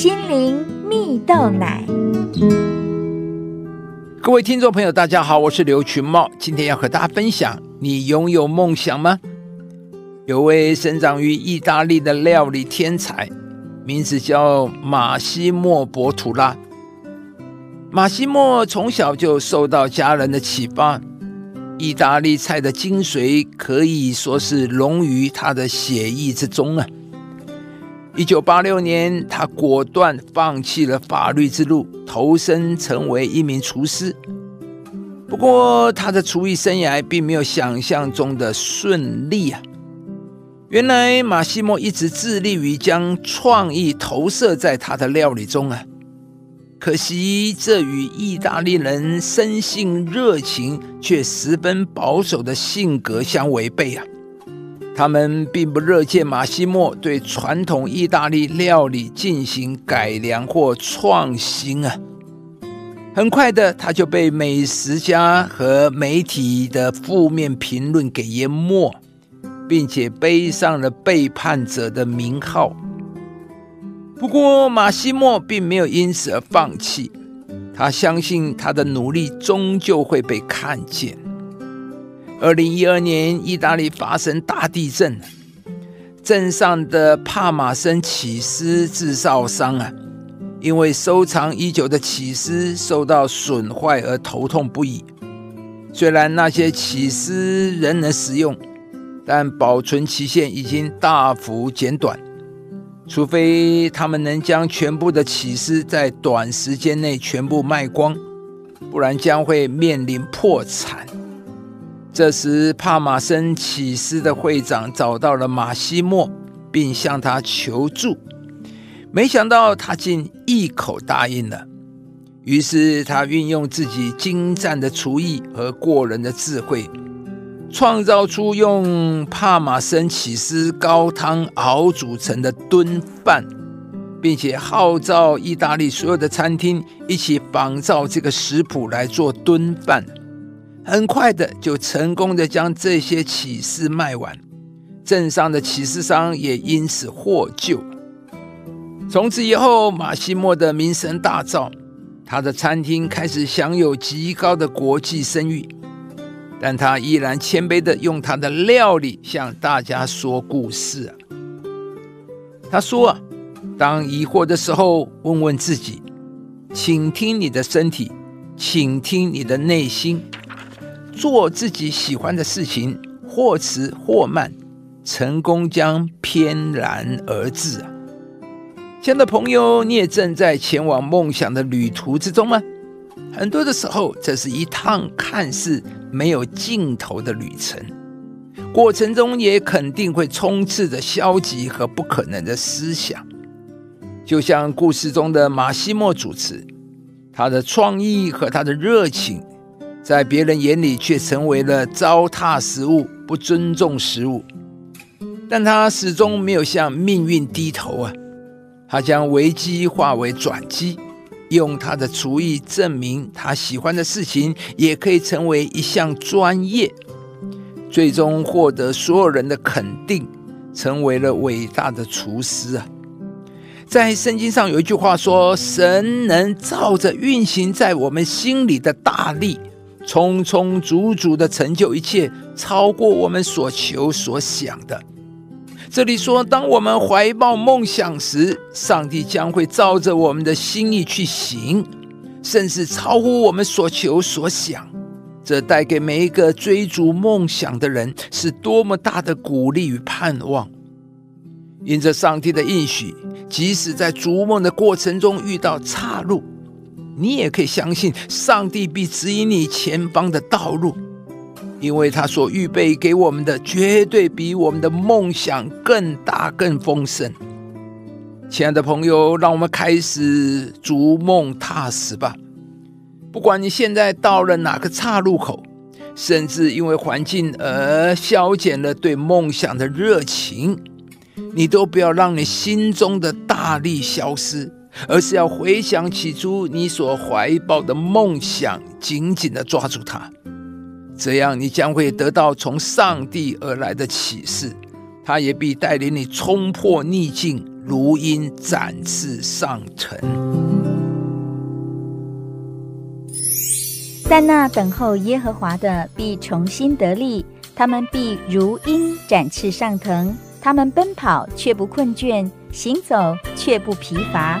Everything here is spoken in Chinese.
心灵蜜豆奶。各位听众朋友，大家好，我是刘群茂，今天要和大家分享：你拥有梦想吗？有位生长于意大利的料理天才，名字叫马西莫·博图拉。马西莫从小就受到家人的启发。意大利菜的精髓可以说是融于他的血液之中啊！一九八六年，他果断放弃了法律之路，投身成为一名厨师。不过，他的厨艺生涯并没有想象中的顺利啊！原来，马西莫一直致力于将创意投射在他的料理中啊！可惜，这与意大利人生性热情却十分保守的性格相违背啊！他们并不热见马西莫对传统意大利料理进行改良或创新啊！很快的，他就被美食家和媒体的负面评论给淹没，并且背上了背叛者的名号。不过，马西莫并没有因此而放弃。他相信他的努力终究会被看见。二零一二年，意大利发生大地震，镇上的帕马森起司制造商啊，因为收藏已久的起司受到损坏而头痛不已。虽然那些起司仍能使用，但保存期限已经大幅减短。除非他们能将全部的起司在短时间内全部卖光，不然将会面临破产。这时，帕马森起司的会长找到了马西莫，并向他求助。没想到他竟一口答应了。于是，他运用自己精湛的厨艺和过人的智慧。创造出用帕马森起司高汤熬煮成的炖饭，并且号召意大利所有的餐厅一起仿照这个食谱来做炖饭。很快的就成功的将这些启示卖完，镇上的启示商也因此获救。从此以后，马西莫的名声大噪，他的餐厅开始享有极高的国际声誉。但他依然谦卑的用他的料理向大家说故事啊。他说啊，当疑惑的时候，问问自己，请听你的身体，请听你的内心，做自己喜欢的事情，或迟或慢，成功将翩然而至啊。亲爱的朋友，你也正在前往梦想的旅途之中吗？很多的时候，这是一趟看似没有尽头的旅程，过程中也肯定会充斥着消极和不可能的思想。就像故事中的马西莫主持，他的创意和他的热情，在别人眼里却成为了糟蹋食物、不尊重食物，但他始终没有向命运低头啊！他将危机化为转机。用他的厨艺证明，他喜欢的事情也可以成为一项专业，最终获得所有人的肯定，成为了伟大的厨师啊！在圣经上有一句话说：“神能照着运行在我们心里的大力，充充足足的成就一切，超过我们所求所想的。”这里说，当我们怀抱梦想时，上帝将会照着我们的心意去行，甚至超乎我们所求所想。这带给每一个追逐梦想的人是多么大的鼓励与盼望！因着上帝的应许，即使在逐梦的过程中遇到岔路，你也可以相信，上帝必指引你前方的道路。因为他所预备给我们的，绝对比我们的梦想更大、更丰盛。亲爱的朋友，让我们开始逐梦踏实吧。不管你现在到了哪个岔路口，甚至因为环境而消减了对梦想的热情，你都不要让你心中的大力消失，而是要回想起初你所怀抱的梦想，紧紧的抓住它。这样，你将会得到从上帝而来的启示，他也必带领你冲破逆境，如鹰展翅上腾。但那等候耶和华的必重新得力，他们必如鹰展翅上腾，他们奔跑却不困倦，行走却不疲乏。